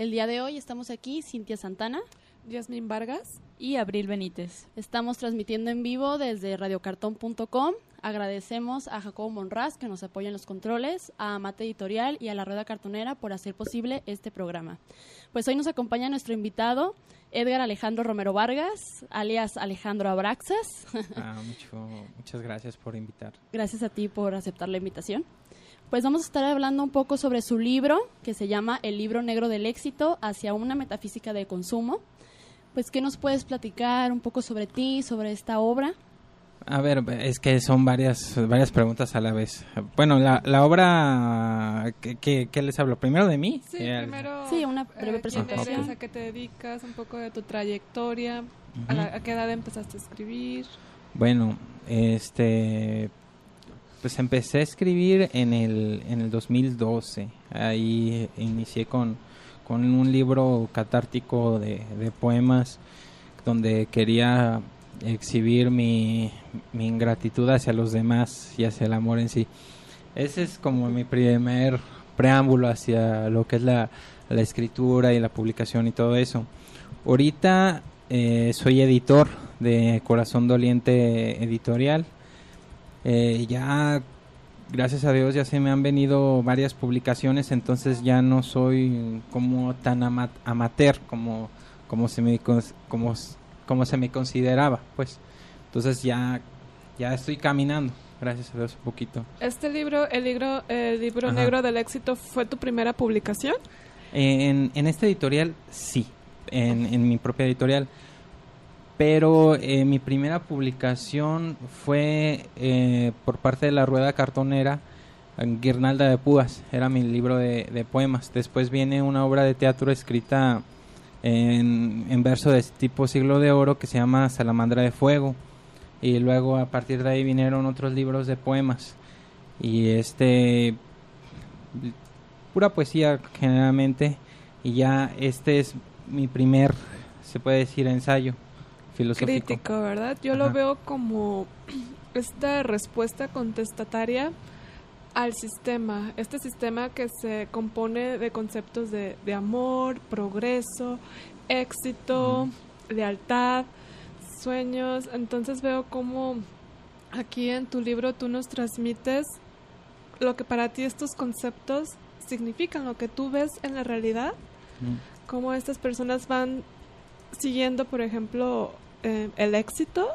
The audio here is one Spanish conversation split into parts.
El día de hoy estamos aquí, Cintia Santana Yasmin Vargas. y Abril Benítez. Estamos transmitiendo en vivo desde radiocartón.com. Agradecemos a Jacobo Monraz que nos apoya en los controles, a Mate Editorial y a la Rueda Cartonera por hacer posible este programa. Pues hoy nos acompaña nuestro invitado, Edgar Alejandro Romero Vargas, alias Alejandro Abraxas. Ah, mucho- muchas gracias por invitar. Gracias a ti por aceptar la invitación. Pues vamos a estar hablando un poco sobre su libro, que se llama El libro negro del éxito hacia una metafísica del consumo. Pues, ¿qué nos puedes platicar un poco sobre ti, sobre esta obra? A ver, es que son varias, varias preguntas a la vez. Bueno, la, la obra, ¿qué, qué- qué les hablo? ¿Primero de mí? Sí, Eh, primero. Sí, una breve eh, quién presentación. eres, a qué te dedicas, un poco de tu trayectoria, a, la- a qué edad empezaste a escribir. Bueno, este, pues empecé a escribir en el, en el 2012. Ahí inicié con, con un libro catártico de, de poemas donde quería exhibir mi, mi ingratitud hacia los demás y hacia el amor en sí. Ese es como mi primer preámbulo hacia lo que es la, la escritura y la publicación y todo eso. Ahorita eh, soy editor de Corazón Doliente Editorial. Eh, ya, gracias a Dios, ya se me han venido varias publicaciones, entonces ya no soy como tan ama- amateur como, como, se me, como, como se me consideraba, pues. Entonces ya, ya estoy caminando, gracias a Dios, un poquito. Este libro, el libro, el libro Ajá. negro del éxito, ¿fue tu primera publicación? En, en esta editorial, sí, en, en mi propia editorial. Pero eh, mi primera publicación fue eh, por parte de la Rueda Cartonera, Guirnalda de Púas, era mi libro de, de poemas. Después viene una obra de teatro escrita en, en verso de tipo siglo de oro que se llama Salamandra de Fuego. Y luego a partir de ahí vinieron otros libros de poemas. Y este pura poesía generalmente y ya este es mi primer se puede decir ensayo filosófico Crítico, ¿verdad? Yo lo veo como esta respuesta contestataria al sistema, este sistema que se compone de conceptos de, de amor, progreso, éxito, lealtad, sueños. Entonces veo como aquí en tu libro tú nos transmites lo que para ti estos conceptos significan, lo que tú ves en la realidad Mm. cómo estas personas van siguiendo, por ejemplo, eh, el éxito,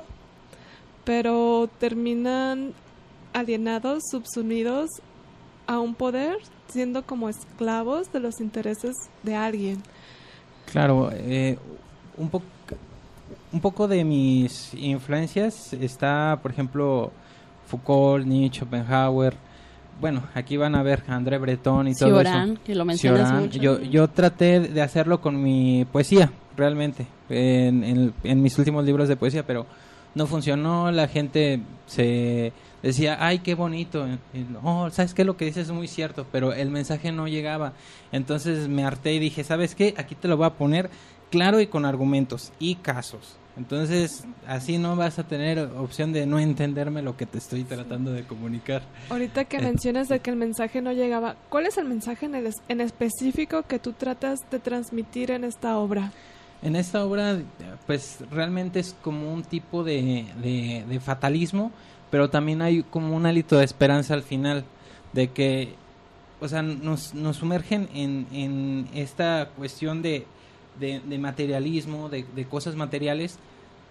pero terminan alienados, subsumidos a un poder, siendo como esclavos de los intereses de alguien. claro eh, un poco un poco de mis influencias está por ejemplo Foucault Nietzsche Schopenhauer bueno aquí van a ver a André Breton y todo eso que lo mencionas Cioran. mucho. Yo, yo traté de hacerlo con mi poesía, realmente, en, en- en mis últimos libros de poesía, pero no funcionó. La gente se decía, ay, qué bonito. Y, oh, ¿sabes qué? Lo que dices es muy cierto, pero el mensaje no llegaba. Entonces me harté y dije, ¿sabes qué? Aquí te lo voy a poner claro y con argumentos y casos. Entonces, así no vas a tener opción de no entenderme lo que te estoy tratando de comunicar. Ahorita que Eh. mencionas de que el mensaje no llegaba, ¿cuál es el mensaje en, el en específico que tú tratas de transmitir en esta obra? En esta obra, pues realmente es como un tipo de, de- fatalismo, pero también hay como un hálito de esperanza al final, de que, o sea, nos, nos sumergen en, en esta cuestión de, de, materialismo, de, de cosas materiales,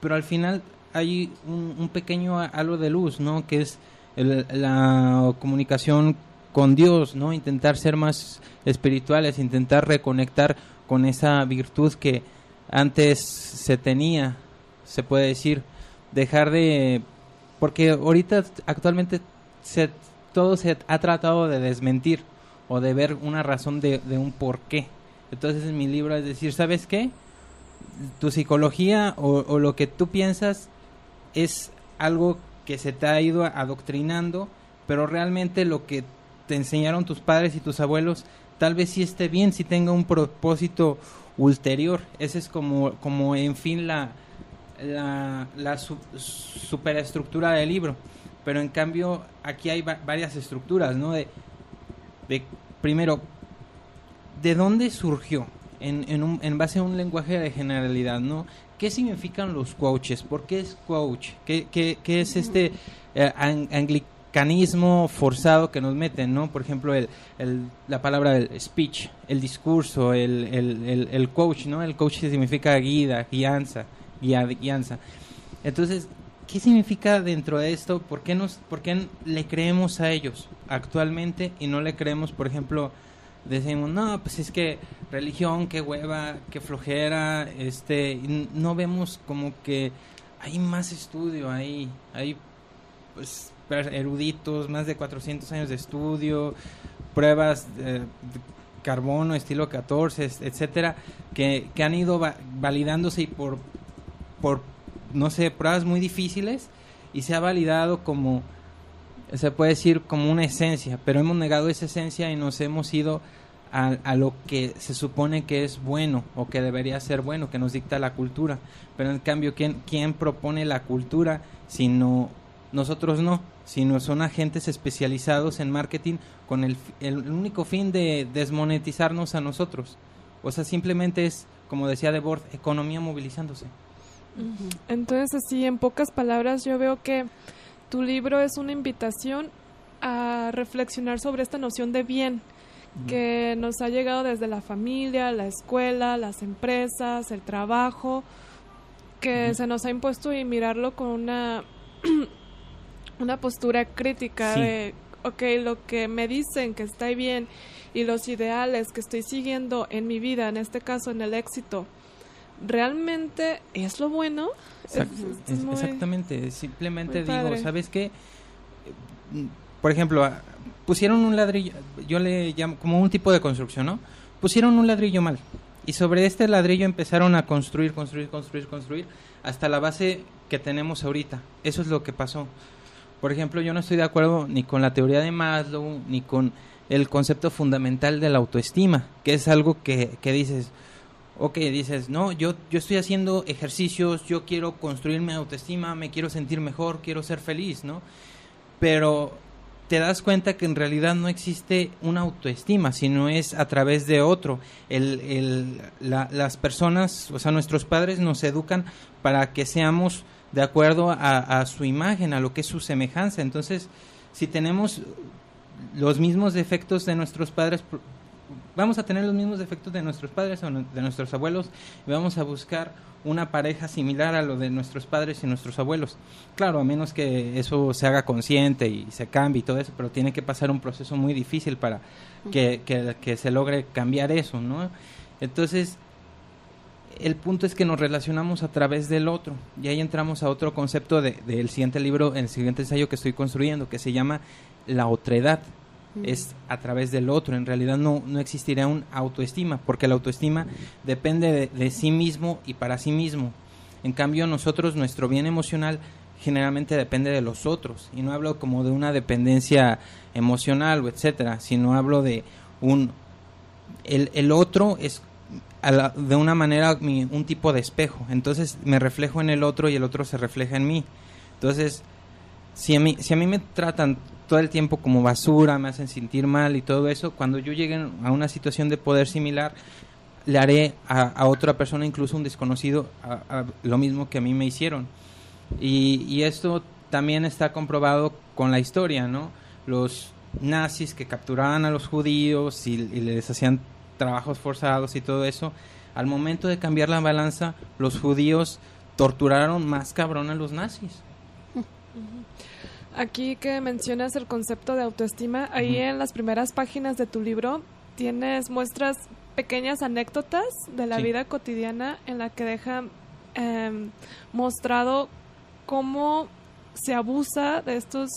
pero al final hay un, un pequeño halo de luz, ¿no? Que es el- la comunicación con Dios, ¿no? Intentar ser más espirituales, intentar reconectar con esa virtud que antes se tenía, se puede decir, dejar de porque ahorita actualmente se, todo se ha tratado de desmentir o de ver una razón de, un por qué Entonces en mi libro es decir, ¿sabes qué? Tu psicología o, o lo que tú piensas es algo que se te ha ido adoctrinando, pero realmente lo que te enseñaron tus padres y tus abuelos tal vez sí esté bien, si tenga un propósito ulterior. Ese es como, como en fin la, la, la superestructura del libro. Pero en cambio aquí hay varias estructuras, ¿no? De, de, primero, ¿de dónde surgió? En, en, un, en base a un lenguaje de generalidad, ¿no? ¿Qué significan los coaches? ¿Por qué es coach? ¿Qué, qué, qué es este eh, mecanismo forzado que nos meten, ¿no? Por ejemplo, el, la palabra del speech, el discurso, el, el, el, coach, ¿no? El coach significa guía, guianza, guía, guianza. Entonces, ¿qué significa dentro de esto? ¿Por qué, nos, ¿Por qué le creemos a ellos actualmente y no le creemos, por ejemplo, decimos, no, pues es que religión, qué hueva, qué flojera, este, no vemos como que hay más estudio ahí, hay pues eruditos, más de 400 años de estudio, pruebas de, carbono, estilo 14, etcétera, que, que han ido validándose y por, por, no sé, pruebas muy difíciles y se ha validado como, se puede decir, como una esencia, pero hemos negado esa esencia y nos hemos ido a, a, lo que se supone que es bueno o que debería ser bueno, que nos dicta la cultura. Pero en cambio, ¿quién, quién propone la cultura sino nosotros no? Sino son agentes especializados en marketing con el, el único fin de desmonetizarnos a nosotros. O sea, simplemente es, como decía Debord, economía movilizándose. Entonces, así, en pocas palabras, yo veo que tu libro es una invitación a reflexionar sobre esta noción de bien que nos ha llegado desde la familia, la escuela, las empresas, el trabajo, que se nos ha impuesto y mirarlo con una una postura crítica de, ok, lo que me dicen que está bien y los ideales que estoy siguiendo en mi vida, en este caso en el éxito, ¿realmente es lo bueno? exactamente, simplemente digo, ¿sabes qué? Por ejemplo, ah, pusieron un ladrillo, yo le llamo como un tipo de construcción, ¿no? Pusieron un ladrillo mal y sobre este ladrillo empezaron a construir, construir, construir, construir hasta la base que tenemos ahorita. Eso es lo que pasó. Por ejemplo, yo no estoy de acuerdo ni con la teoría de Maslow, ni con el concepto fundamental de la autoestima, que es algo que, que dices, ok, dices, no, yo, yo estoy haciendo ejercicios, yo quiero construir mi autoestima, me quiero sentir mejor, quiero ser feliz, ¿no? Pero te das cuenta que en realidad no existe una autoestima, sino es a través de otro. El, el, las personas, o sea, nuestros padres nos educan para que seamos de acuerdo a, su imagen, a lo que es su semejanza. Entonces, si tenemos los mismos defectos de nuestros padres, vamos a tener los mismos defectos de nuestros padres o de nuestros abuelos y vamos a buscar una pareja similar a lo de nuestros padres y nuestros abuelos. Claro, a menos que eso se haga consciente y se cambie y todo eso, pero tiene que pasar un proceso muy difícil para que, que, que se logre cambiar eso, ¿no? Entonces, el punto es que nos relacionamos a través del otro. Y ahí entramos a otro concepto del siguiente libro, el siguiente ensayo que estoy construyendo, que se llama la otredad. Es a través del otro. En realidad no, no existiría un autoestima, porque la autoestima depende de, de, sí mismo y para sí mismo. En cambio, nosotros, nuestro bien emocional generalmente depende de los otros. Y no hablo como de una dependencia emocional o etcétera, sino hablo de un... El, el otro es de una manera un tipo de espejo. Entonces me reflejo en el otro y el otro se refleja en mí. Entonces, si a mí, si a mí me tratan todo el tiempo como basura, me hacen sentir mal y todo eso, cuando yo llegue a una situación de poder similar, le haré a, otra persona, incluso un desconocido, lo mismo que a mí me hicieron. Y, esto también está comprobado con la historia, ¿no? Los nazis que capturaban a los judíos y les hacían trabajos forzados y todo eso, al momento de cambiar la balanza, los judíos torturaron más cabrón a los nazis. Aquí que mencionas el concepto de autoestima, ahí en las primeras páginas de tu libro tienes muestras pequeñas anécdotas de la vida cotidiana en la que dejan em, mostrado cómo se abusa de estos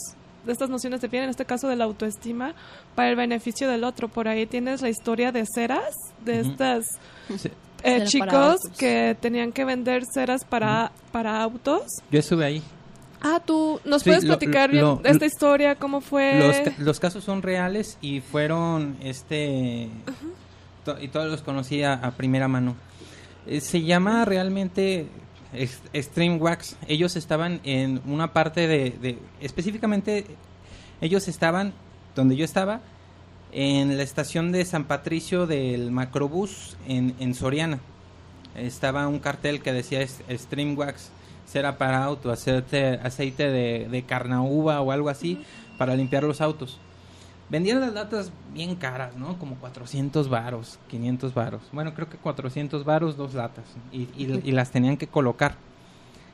de estas nociones de bien, en este caso de la autoestima, para el beneficio del otro. Por ahí tienes la historia de ceras, de Ujú. estas Sí, eh, chicos autos. que tenían que vender ceras para, para autos. Yo estuve ahí. Ah, tú, ¿nos Sí, puedes lo- platicar lo- bien esta historia? ¿Cómo fue? Los, los casos son reales y fueron, este, to- y todos los conocí a, a primera mano. Eh, se llama realmente Extreme Wax. Ellos estaban en una parte de, de- específicamente, ellos estaban donde yo estaba, en la estación de San Patricio del Macrobús en, en Soriana. Estaba un cartel que decía Extreme Wax, cera para auto, aceite, aceite de, de carnaúba o algo así para limpiar los autos. Vendían las latas bien caras, ¿no? Como 400 varos, 500 varos. Bueno, creo que 400 varos, dos latas. Y, y- y las tenían que colocar.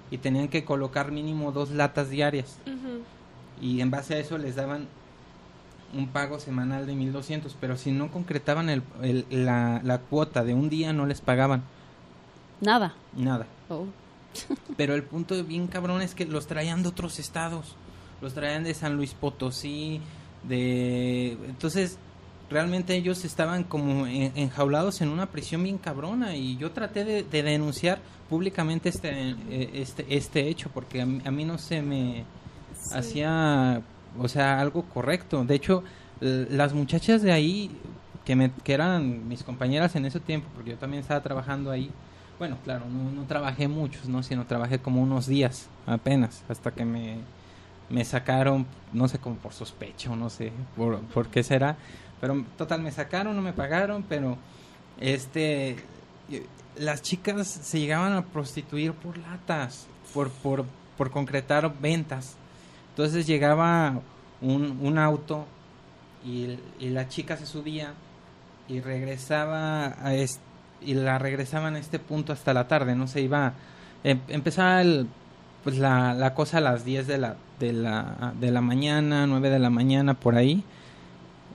Y tenían que colocar mínimo dos latas diarias. Y en base a eso les daban un pago semanal de 1200. Pero si no concretaban el- el- la, la cuota de un día, no les pagaban Nada. nada. Oh. Pero el punto bien cabrón es que los traían de otros estados. Los traían de San Luis Potosí, de... Entonces, realmente ellos estaban como en- enjaulados en una prisión bien cabrona y yo traté de, de denunciar públicamente este, eh, este, este hecho porque a mí, a mí no se me Sí. hacía, o sea, algo correcto. De hecho, las muchachas de ahí, que, me, que eran mis compañeras en ese tiempo, porque yo también estaba trabajando ahí, bueno, claro, no, no trabajé muchos, ¿no? Sino trabajé como unos días apenas, hasta que me, me sacaron, no sé, como por sospecha o no sé por, por qué será. Pero total, me sacaron, no me pagaron, pero este... Las chicas se llegaban a prostituir por latas, por, por, por concretar ventas. Entonces llegaba un, un auto y, y la chica se subía y regresaba a es- y la regresaban a este punto hasta la tarde, no se iba em- empezaba el- pues la, la cosa a las 10 de la, de la de la mañana, 9 de la mañana por ahí.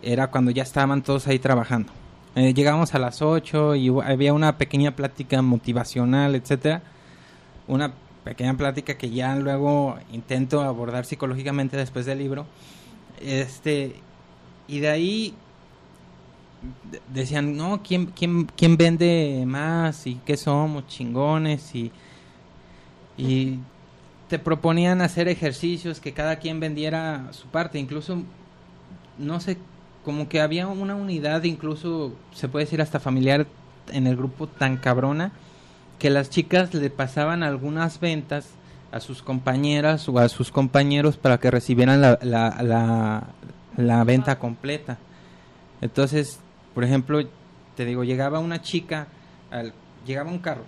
Era cuando ya estaban todos ahí trabajando. Eh, llegamos a las 8 y había una pequeña plática motivacional, etcétera. Una pequeña plática que ya luego intento abordar psicológicamente después del libro. Este y de ahí de- decían, no, ¿quién, quién, quién vende más? ¿Y qué somos? Chingones. Y, y te proponían hacer ejercicios, que cada quien vendiera su parte. Incluso, no sé, como que había una unidad, incluso se puede decir hasta familiar, en el grupo tan cabrona, que las chicas le pasaban algunas ventas a sus compañeras o a sus compañeros para que recibieran la, la, la, la venta completa. Entonces, por ejemplo, te digo, llegaba una chica, llegaba un carro,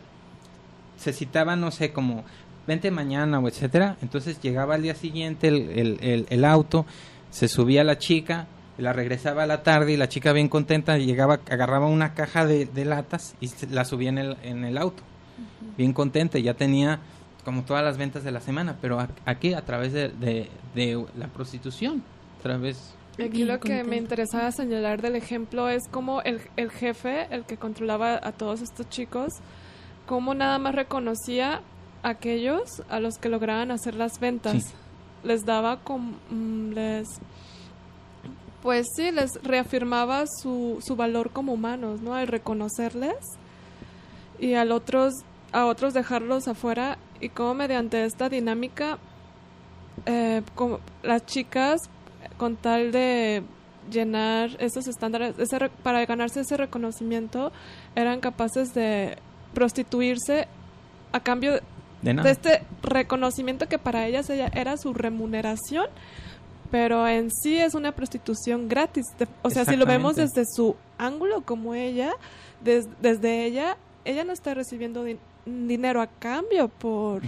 se citaba, no sé, como vente mañana o etcétera, entonces llegaba al día siguiente el, el, el, el auto, se subía la chica, la regresaba a la tarde y la chica bien contenta llegaba, agarraba una caja de, de latas y se- la subía en el, en el auto, bien contenta, ya tenía como todas las ventas de la semana, pero a- aquí a través de, de, de la prostitución, a través Aquí Bien lo que me interesaba señalar del ejemplo es como el, el jefe, el que controlaba a todos estos chicos, cómo nada más reconocía aquellos a los que lograban hacer las ventas. Sí. Les daba como, mm, les, pues sí, les reafirmaba su, su valor como humanos, ¿no? Al reconocerles y al otros, a otros dejarlos afuera y cómo mediante esta dinámica eh, como las chicas con tal de llenar esos estándares ese para ganarse ese reconocimiento eran capaces de prostituirse a cambio de, nada. de este reconocimiento que para ellas ella era su remuneración pero en sí es una prostitución gratis o sea si lo vemos desde su ángulo como ella des- desde ella ella no está recibiendo din- dinero a cambio por.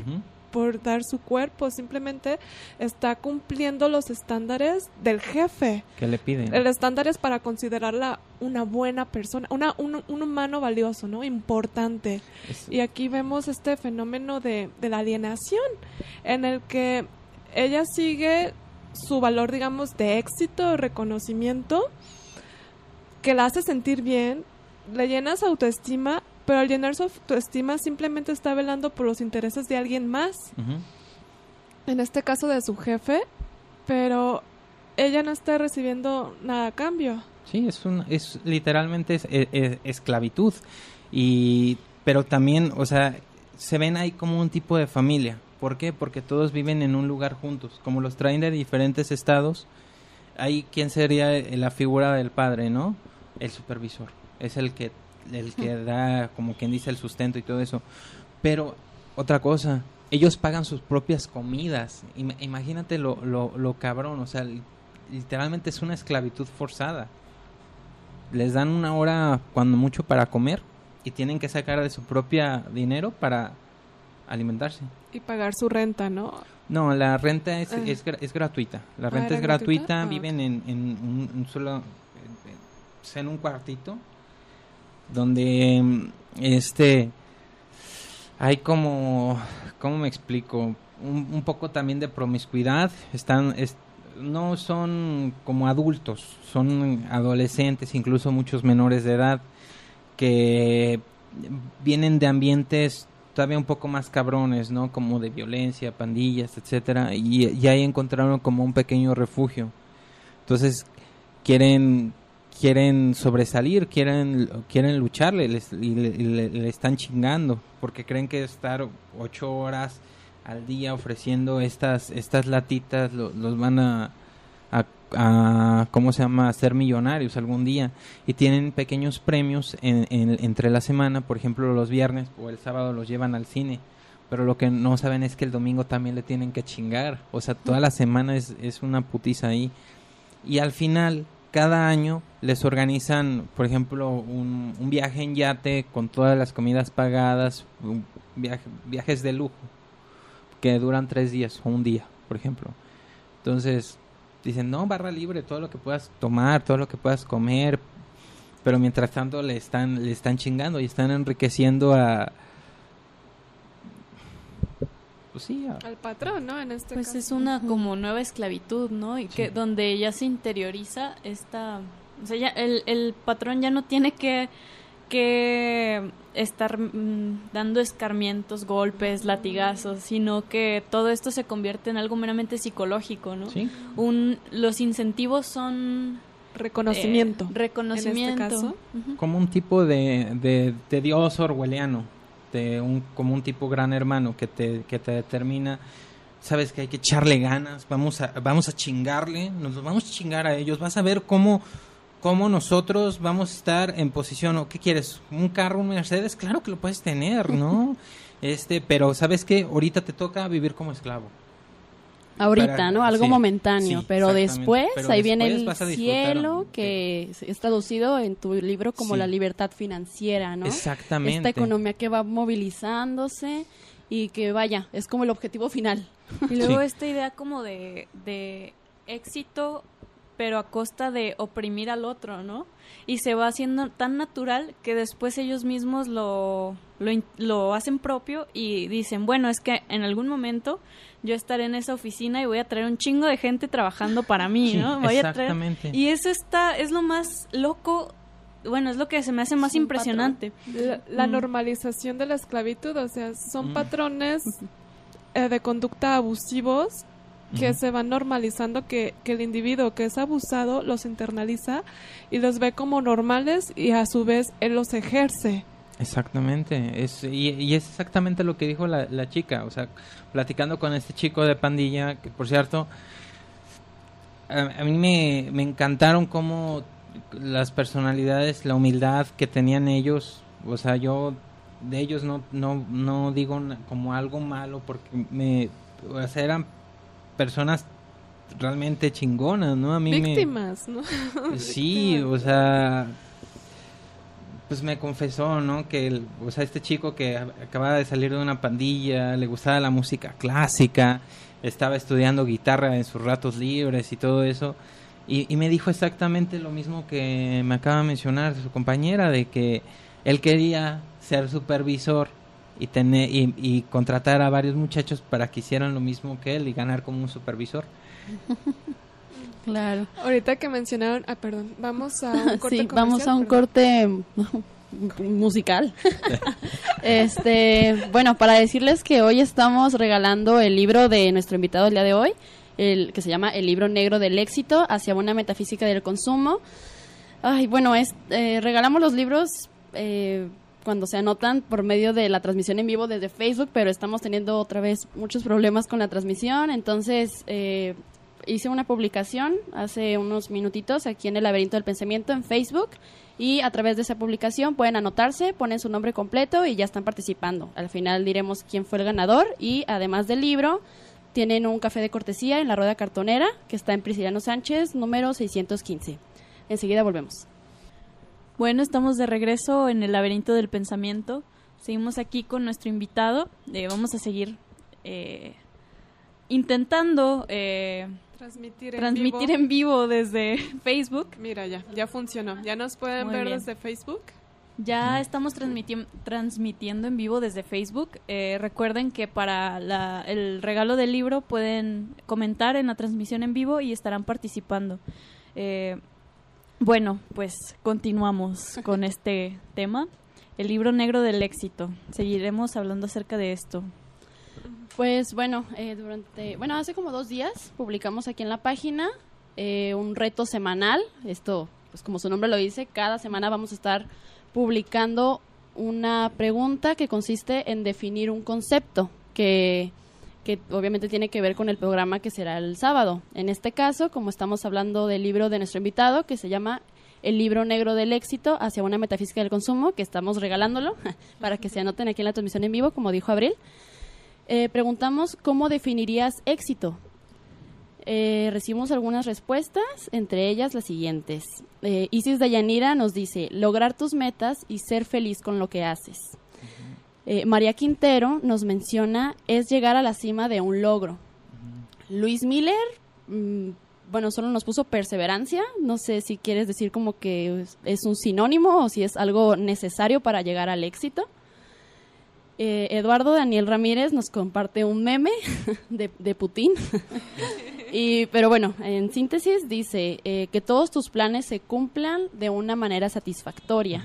Por dar su cuerpo, simplemente está cumpliendo los estándares del jefe. ¿Qué le piden? El estándar es para considerarla una buena persona, una, un, un humano valioso, ¿no? Importante. Es- Y aquí vemos este fenómeno de, de la alienación, en el que ella sigue su valor, digamos, de éxito, reconocimiento, que la hace sentir bien, le llena su autoestima, pero al llenar su autoestima simplemente está velando por los intereses de alguien más en este caso de su jefe, pero ella no está recibiendo nada a cambio. Sí, es un, es literalmente es, es- es esclavitud y, pero también, o sea, se ven ahí como un tipo de familia. ¿Por qué? Porque todos viven en un lugar juntos, como los traen de diferentes estados. Ahí, ¿quién sería la figura del padre, no? El supervisor. Es el que, el que da, como quien dice, el sustento y todo eso. Pero, otra cosa, ellos pagan sus propias comidas. Im- imagínate lo, lo, lo cabrón, o sea, li- literalmente es una esclavitud forzada. Les dan una hora, cuando mucho, para comer y tienen que sacar de su propia dinero para alimentarse. Y pagar su renta, ¿no? No, la renta es, Ah. es, gra- es gratuita. La Ah, renta ¿era es gratuita, gratuita? Ah, viven en, en un, un solo, en un cuartito, donde mm, este hay como, ¿cómo me explico? Un, un poco también de promiscuidad. Están, es- no son como adultos, son adolescentes, incluso muchos menores de edad que vienen de ambientes todavía un poco más cabrones, ¿no? Como de violencia, pandillas, etcétera, y, y ahí encontraron como un pequeño refugio. Entonces quieren quieren sobresalir, quieren quieren lucharle les- y le, le- están chingando porque creen que estar ocho horas al día ofreciendo estas estas latitas lo- los van a, cómo se llama a ser millonarios algún día. Y tienen pequeños premios en- entre la semana por ejemplo los viernes o el sábado los llevan al cine. Pero lo que no saben es que el domingo también le tienen que chingar. O sea toda la semana es, es una putiza ahí. Y al final cada año les organizan por ejemplo un, viaje en yate con todas las comidas pagadas viajes de lujo que duran tres días o un día por ejemplo. Entonces dicen no barra libre todo lo que puedas tomar todo lo que puedas comer pero mientras tanto le están le están chingando y están enriqueciendo a pues sí a- Al patrón, ¿no? En este Pues caso. es una como nueva esclavitud, ¿no? Y que donde ya se interioriza esta, o sea, ya el, el patrón ya no tiene que que estar mm, dando escarmientos, golpes, latigazos, sino que todo esto se convierte en algo meramente psicológico, ¿no? sí Un los incentivos son Reconocimiento. eh, reconocimiento. En este caso. Como un tipo de, de, de dios orwelliano, de un, como un tipo gran hermano que te, que te determina, sabes que hay que echarle ganas, vamos a, vamos a chingarle, nos vamos a chingar a ellos, vas a ver cómo, cómo nosotros vamos a estar en posición, o qué quieres, un carro, un Mercedes, claro que lo puedes tener, ¿no? Este, pero sabes que ahorita te toca vivir como esclavo. Ahorita, Para- ¿no? Algo sí, momentáneo, sí, pero después Pero ahí viene el cielo que es- es traducido en tu libro como Sí. la libertad financiera, ¿no? Exactamente. Esta economía que va movilizándose y que vaya, es como el objetivo final. Y luego Sí. esta idea como de, de éxito, pero a costa de oprimir al otro, ¿no? Y se va haciendo tan natural que después ellos mismos lo, lo, lo hacen propio y dicen, bueno, es que en algún momento yo estaré en esa oficina y voy a traer un chingo de gente trabajando para mí, ¿no? Voy a traer... exactamente. Y eso está, es lo más loco, bueno, es lo que se me hace más impresionante. La, la Mm. normalización de la esclavitud, o sea, son Mm. patrones eh, de conducta abusivos que Ujú. se van normalizando, que, que el individuo que es abusado los internaliza y los ve como normales y a su vez él los ejerce. Exactamente, es, y, y es exactamente lo que dijo la, la chica, o sea, platicando con este chico de pandilla, que por cierto, a, a mí me, me encantaron cómo las personalidades, la humildad que tenían ellos, o sea, yo de ellos no, no, no digo como algo malo, porque me, o sea, eran personas realmente chingonas, ¿no? A mí me... Víctimas, ¿no? Sí, o sea, pues me confesó, ¿no? Que, el- o sea, este chico que acababa de salir de una pandilla, le gustaba la música clásica, estaba estudiando guitarra en sus ratos libres y todo eso, y, y me dijo exactamente lo mismo que me acaba de mencionar su compañera, de que él quería ser supervisor y tener y, y contratar a varios muchachos para que hicieran lo mismo que él y ganar como un supervisor. Claro. Ahorita que mencionaron, ah, perdón, vamos a un corte Sí, vamos a un perdón. corte musical. este, bueno, para decirles que hoy estamos regalando el libro de nuestro invitado el día de hoy, el, que se llama El libro negro del éxito hacia una metafísica del consumo. Ay, bueno, es, eh, regalamos los libros eh, cuando se anotan por medio de la transmisión en vivo desde Facebook, pero estamos teniendo otra vez muchos problemas con la transmisión, entonces eh, hice una publicación hace unos minutitos aquí en el laberinto del pensamiento en Facebook y a través de esa publicación pueden anotarse, ponen su nombre completo y ya están participando. Al final diremos quién fue el ganador y además del libro tienen un café de cortesía en la rueda cartonera que está en Prisciliano Sánchez número 615. Enseguida volvemos. Bueno, estamos de regreso en el laberinto del pensamiento. Seguimos aquí con nuestro invitado. Eh, vamos a seguir eh, intentando eh, Transmitir en transmitir vivo. en vivo desde Facebook. Mira, ya, ya funcionó. Ya nos pueden Muy ver bien. desde Facebook. Ya estamos transmiti- transmitiendo en vivo desde Facebook. Eh, recuerden que para la- el regalo del libro pueden comentar en la transmisión en vivo y estarán participando. Eh, bueno, pues continuamos con este tema. El libro negro del éxito. Seguiremos hablando acerca de esto. Pues bueno, eh, durante, bueno, hace como dos días publicamos aquí en la página eh, un reto semanal. Esto, pues como su nombre lo dice, cada semana vamos a estar publicando una pregunta que consiste en definir un concepto que, que obviamente tiene que ver con el programa que será el sábado. En este caso, como estamos hablando del libro de nuestro invitado, que se llama El libro negro del éxito hacia una metafísica del consumo, que estamos regalándolo para que se anoten aquí en la transmisión en vivo, como dijo Abril. Eh, preguntamos cómo definirías éxito. Eh, recibimos algunas respuestas, entre ellas las siguientes. Eh, Isis Dayanira nos dice, lograr tus metas y ser feliz con lo que haces. Eh, María Quintero nos menciona, es llegar a la cima de un logro. Luis Miller, mm, bueno, solo nos puso perseverancia. No sé si quieres decir como que es- un sinónimo o si es algo necesario para llegar al éxito. Eh, Eduardo Daniel Ramírez nos comparte un meme de, de Putin. y, pero bueno, en síntesis dice eh, que todos tus planes se cumplan de una manera satisfactoria.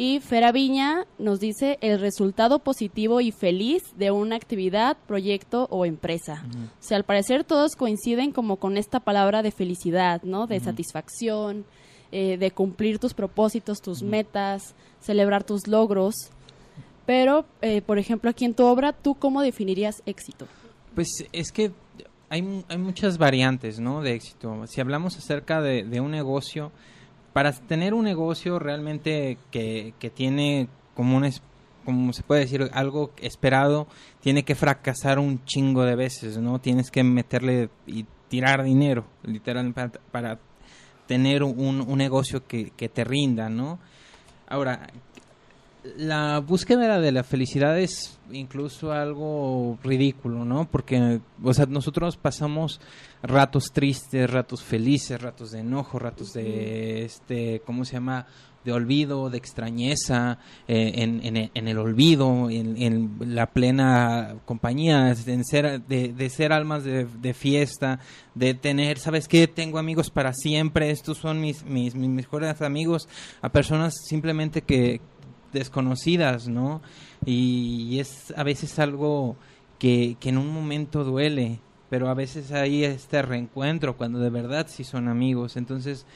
Y Fera Viña nos dice el resultado positivo y feliz de una actividad, proyecto o empresa. O sea, al parecer todos coinciden como con esta palabra de felicidad, ¿no? De satisfacción, eh, de cumplir tus propósitos, tus metas, celebrar tus logros. Pero, eh, por ejemplo, aquí en tu obra, ¿tú cómo definirías éxito? Pues es que hay, hay muchas variantes, ¿no? De éxito. Si hablamos acerca de, de un negocio, para tener un negocio realmente que, que tiene como un, como se puede decir, algo esperado, tiene que fracasar un chingo de veces, ¿no? Tienes que meterle y tirar dinero, literal, para, para tener un, un negocio que, que te rinda, ¿no? Ahora, la búsqueda de la felicidad es incluso algo ridículo, ¿no? Porque, o sea, nosotros pasamos ratos tristes, ratos felices, ratos de enojo, ratos de, este, ¿cómo se llama? De olvido, de extrañeza, eh, en, en, en el olvido, en, en la plena compañía, en ser, de, de ser almas de, de fiesta, de tener, ¿sabes qué? Tengo amigos para siempre, estos son mis, mis, mis mejores amigos, a personas simplemente que, desconocidas, ¿no? Y es a veces algo que, en un momento duele, pero a veces hay este reencuentro cuando de verdad sí son amigos. Entonces,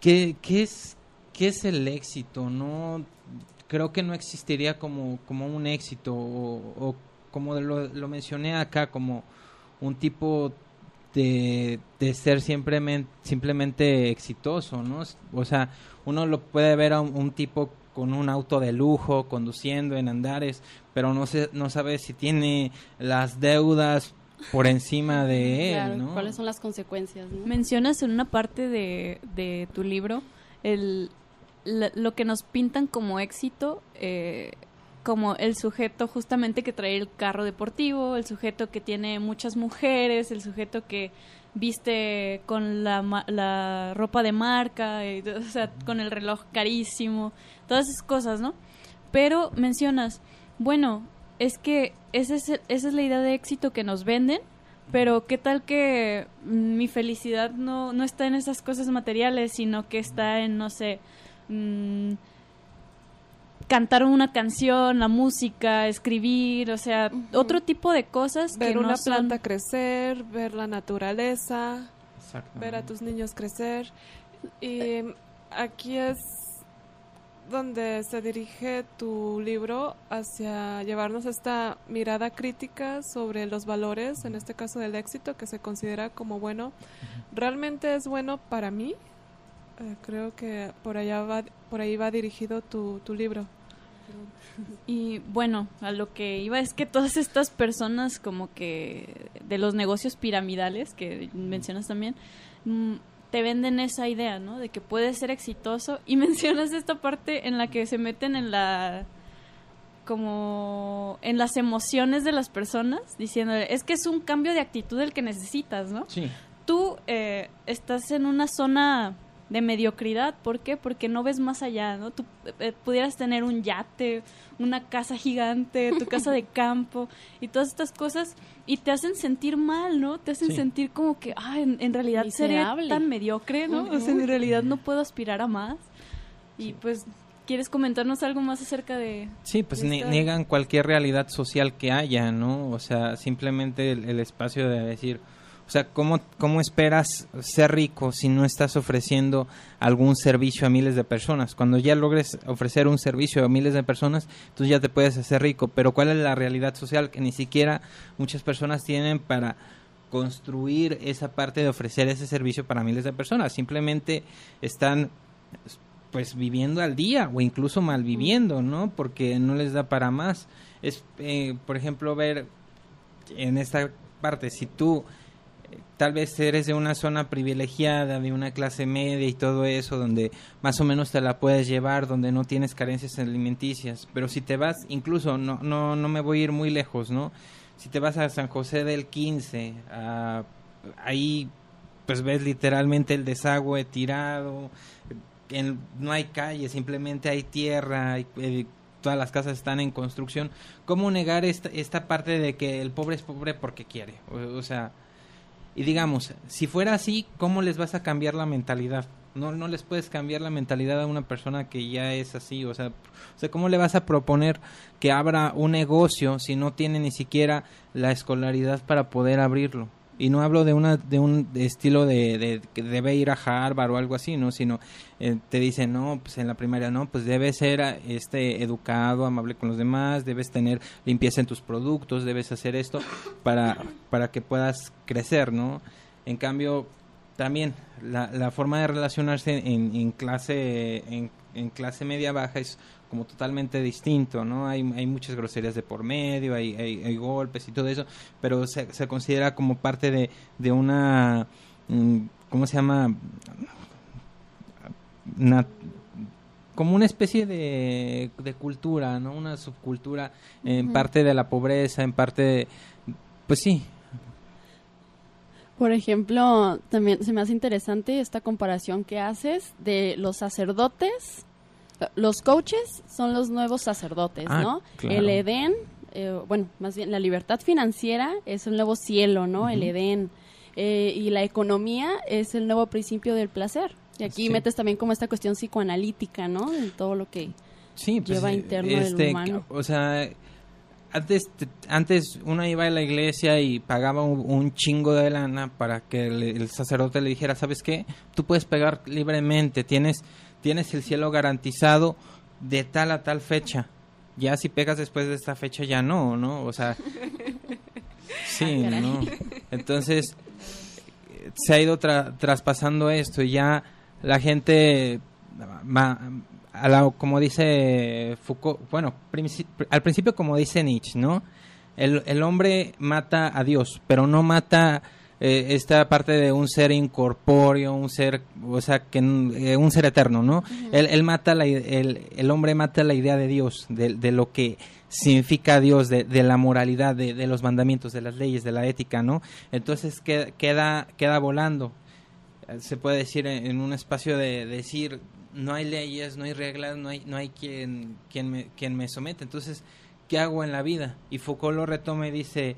¿qué, qué es, qué es el éxito? No creo que no existiría como, como un éxito o, como lo, mencioné acá, como un tipo de, de ser simplemente, simplemente exitoso, ¿no? O sea, uno lo puede ver a un tipo con un auto de lujo, conduciendo en andares, pero no se, no sabe si tiene las deudas por encima de él, Claro, ¿no? ¿Cuáles son las consecuencias? no? Mencionas en una parte de, de tu libro el, la- lo que nos pintan como éxito, eh, como el sujeto justamente que trae el carro deportivo, el sujeto que tiene muchas mujeres, el sujeto que viste con la, la ropa de marca, y, o sea, con el reloj carísimo, todas esas cosas, ¿no? Pero mencionas, bueno, es que esa es, esa es la idea de éxito que nos venden, pero qué tal que mi felicidad no, no está en esas cosas materiales, sino que está en, no sé, mm, cantar una canción, la música, escribir, o sea, otro tipo de cosas ver que una no son- planta crecer, ver la naturaleza, ver a tus niños crecer. Y aquí es donde se dirige tu libro hacia llevarnos esta mirada crítica sobre los valores, en este caso del éxito, que se considera como bueno. ¿Realmente es bueno para mí? Eh, creo que por allá va, por ahí va dirigido tu, tu libro. Y bueno, a lo que iba es que todas estas personas como que de los negocios piramidales que mencionas también, mm, te venden esa idea, ¿no? De que puedes ser exitoso y mencionas esta parte en la que se meten en la como en las emociones de las personas, diciendo, es que es un cambio de actitud el que necesitas, ¿no? Sí. tú eh, estás en una zona de mediocridad. ¿Por qué? Porque no ves más allá, ¿no? Tú eh, pudieras tener un yate, una casa gigante, tu casa de campo y todas estas cosas y te hacen sentir mal, ¿no? Te hacen Sí. sentir como que, ah, en, en realidad seré Miserable. tan mediocre, ¿no? O sea, en realidad no puedo aspirar a más. Y pues, ¿quieres comentarnos algo más acerca de...? Sí, pues de ne- esta- niegan cualquier realidad social que haya, ¿no? O sea, simplemente el, el espacio de decir, o sea, ¿cómo, ¿cómo esperas ser rico si no estás ofreciendo algún servicio a miles de personas? Cuando ya logres ofrecer un servicio a miles de personas, tú ya te puedes hacer rico, pero ¿cuál es la realidad social que ni siquiera muchas personas tienen para construir esa parte de ofrecer ese servicio para miles de personas? Simplemente están pues viviendo al día o incluso mal viviendo, ¿no? Porque no les da para más. Es, eh, por ejemplo, ver en esta parte, si tú tal vez eres de una zona privilegiada, de una clase media y todo eso, donde más o menos te la puedes llevar, donde no tienes carencias alimenticias, pero si te vas, incluso, no, no, no me voy a ir muy lejos, ¿no? Si te vas a San José del 15, a- ahí pues ves literalmente el desagüe tirado, en- no hay calle, simplemente hay tierra, eh, todas las casas están en construcción. ¿Cómo negar esta, esta parte de que el pobre es pobre porque quiere? O, o sea, y digamos, si fuera así, ¿cómo les vas a cambiar la mentalidad? No, no les puedes cambiar la mentalidad a una persona que ya es así, o sea, o sea, ¿cómo le vas a proponer que abra un negocio si no tiene ni siquiera la escolaridad para poder abrirlo? Y no hablo de una de un estilo de, que debe ir a Harvard o algo así, no, sino eh, te dicen, no, pues en la primaria no, pues debes ser ah, este educado, amable con los demás, debes tener limpieza en tus productos, debes hacer esto para para que puedas crecer, ¿no? En cambio, también la, la forma de relacionarse en, en clase en, en clase media baja es como totalmente distinto, ¿no? Hay, hay muchas groserías de por medio, hay, hay, hay golpes y todo eso, pero se, se considera como parte de, de una, mm, ¿cómo se llama? Una- como una especie de, de cultura, ¿no? Una subcultura en parte de la pobreza, en parte de, pues sí, Por ejemplo, también se me hace interesante esta comparación que haces de los sacerdotes. Los coaches son los nuevos sacerdotes, Ah, ¿no? claro. El Edén, eh, bueno, más bien la libertad financiera es el nuevo cielo, ¿no? El. Edén. Eh, y la economía es el nuevo principio del placer. Y aquí Sí. metes también como esta cuestión psicoanalítica, ¿no? En todo lo que... Sí, pues, lleva eh, interno del este, humano. O sea, antes, te- antes uno iba a la iglesia y pagaba un, un chingo de lana para que el, el sacerdote le dijera, ¿sabes qué? Tú puedes pegar libremente, tienes, tienes el cielo garantizado de tal a tal fecha. Ya si pegas después de esta fecha ya no, ¿no? O sea, sí, Ah. ¿no? Entonces, se ha ido tra- traspasando esto y ya la gente ma- a la- como dice Foucault, bueno, al principio como dice Nietzsche, ¿no? El, el hombre mata a Dios, pero no mata eh, esta parte de un ser incorpóreo, un ser, o sea, que eh, un ser eterno, ¿no? él, él mata la, el, el hombre mata la idea de Dios, de, de lo que significa Dios, de, de la moralidad, de, de los mandamientos, de las leyes, de la ética, ¿no? Entonces que- queda, queda volando se puede decir en, en un espacio de decir no hay leyes, no hay reglas, no hay, no hay quien, quien, me, quien me somete. Entonces, ¿qué hago en la vida? Y Foucault lo retoma y dice,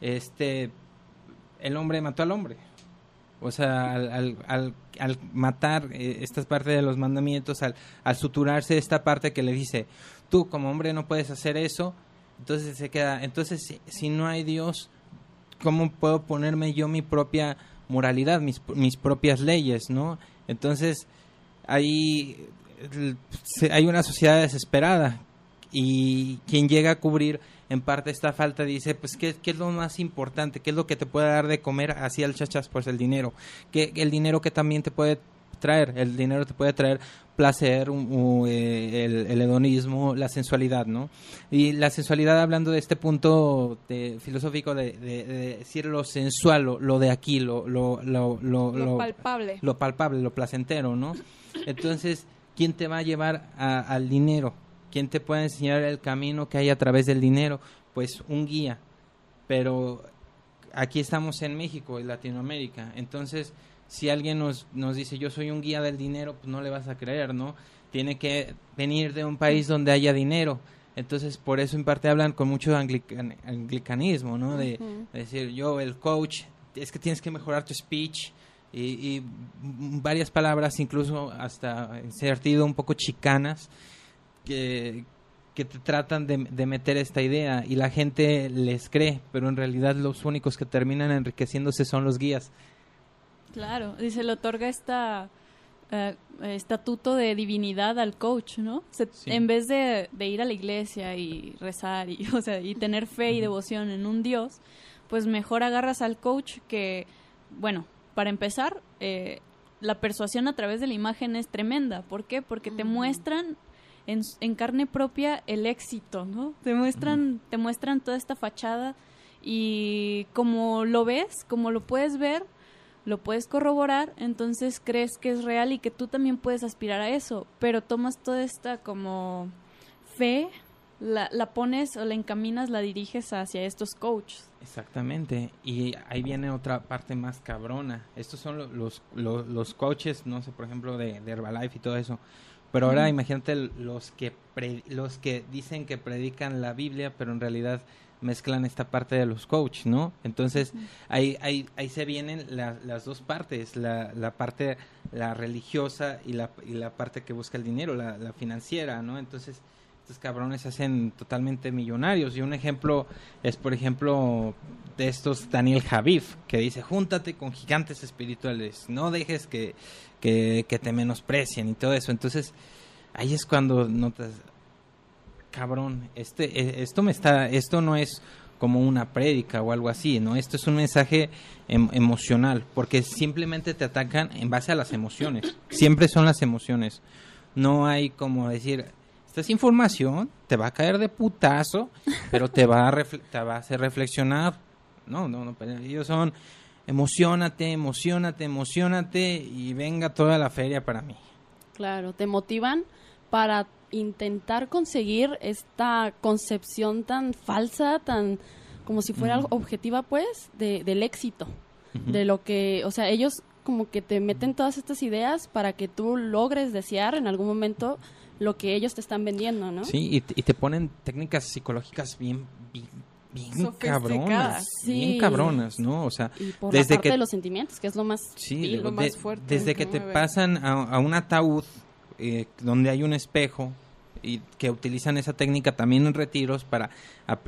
este, el hombre mató al hombre. O sea, al, al, al, matar eh, esta parte de los mandamientos, al, al suturarse esta parte que le dice, tú como hombre no puedes hacer eso, entonces se queda, entonces si, si no hay Dios, ¿cómo puedo ponerme yo mi propia moralidad, mis, mis propias leyes, no? Entonces, hay, hay una sociedad desesperada y quien llega a cubrir en parte esta falta dice, pues, ¿qué, qué es lo más importante? ¿Qué es lo que te puede dar de comer así al chachas? Pues el dinero. ¿Qué, el dinero que también te puede traer? El dinero te puede traer placer, un- un, eh, el, el hedonismo, la sensualidad, ¿no? Y la sensualidad, hablando de este punto de- filosófico de, de- de decir lo sensual, lo, lo de aquí, lo, Lo lo- palpable. lo palpable, lo placentero, ¿no? Entonces, ¿quién te va a llevar a- al dinero? ¿Quién te puede enseñar el camino que hay a través del dinero? Pues un guía. Pero aquí estamos en México, en Latinoamérica. Entonces, si alguien nos, nos dice yo soy un guía del dinero, pues no le vas a creer, ¿no? Tiene que venir de un país donde haya dinero. Entonces, por eso en parte hablan con mucho anglican- anglicanismo, ¿no? De, de decir, yo, el coach, es que tienes que mejorar tu speech y, y varias palabras, incluso hasta en sentido un poco chicanas, que, que te tratan de, de meter esta idea y la gente les cree, pero en realidad los únicos que terminan enriqueciéndose son los guías. Claro, y se le otorga esta eh, estatuto de divinidad al coach, ¿no? Se- Sí. En vez de, de ir a la iglesia y rezar y, o sea, y tener fe y devoción en un Dios, pues mejor agarras al coach que, bueno, para empezar, eh, la persuasión a través de la imagen es tremenda. ¿Por qué? Porque te muestran en carne propia el éxito, ¿no? Te muestran, te muestran toda esta fachada y como lo ves, como lo puedes ver, lo puedes corroborar, entonces crees que es real y que tú también puedes aspirar a eso, pero tomas toda esta como fe, la, la pones o la encaminas, la diriges hacia estos coaches. Exactamente, y ahí viene otra parte más cabrona. Estos son lo- los, los, los coaches, no sé, por ejemplo, de, de Herbalife y todo eso. Pero ahora imagínate los que, pre- los que dicen que predican la Biblia, pero en realidad mezclan esta parte de los coaches, ¿no? Entonces, ahí, ahí, ahí se vienen la- las dos partes, la, la parte la religiosa y la, y la parte que busca el dinero, la, la financiera, ¿no? Entonces, estos cabrones se hacen totalmente millonarios. Y un ejemplo es, por ejemplo, de estos Daniel Javif, que dice, júntate con gigantes espirituales, no dejes que, que, te menosprecien y todo eso. Entonces, ahí es cuando notas, cabrón, este, eh, esto me está, esto no es como una prédica o algo así, ¿no? Esto es un mensaje em- emocional, porque simplemente te atacan en base a las emociones. Siempre son las emociones. No hay como decir, esta es información, te va a caer de putazo, pero te va a, te va a hacer reflexionar. No, no, no, pero ellos son, emocionate, emocionate, emocionate y venga toda la feria para mí. Claro, te motivan para intentar conseguir esta concepción tan falsa, tan como si fuera algo objetiva, pues, de, del éxito. De lo que, o sea, ellos como que te meten todas estas ideas para que tú logres desear en algún momento lo que ellos te están vendiendo, ¿no? Sí, y te, y te ponen técnicas psicológicas bien, bien, bien cabronas. Bien cabronas, ¿no? O sea, Y por Desde la parte que- de los sentimientos, que es lo más... sí, Y lo de- más fuerte desde que te pasan a, a un ataúd eh, donde hay un espejo y que utilizan esa técnica también en retiros para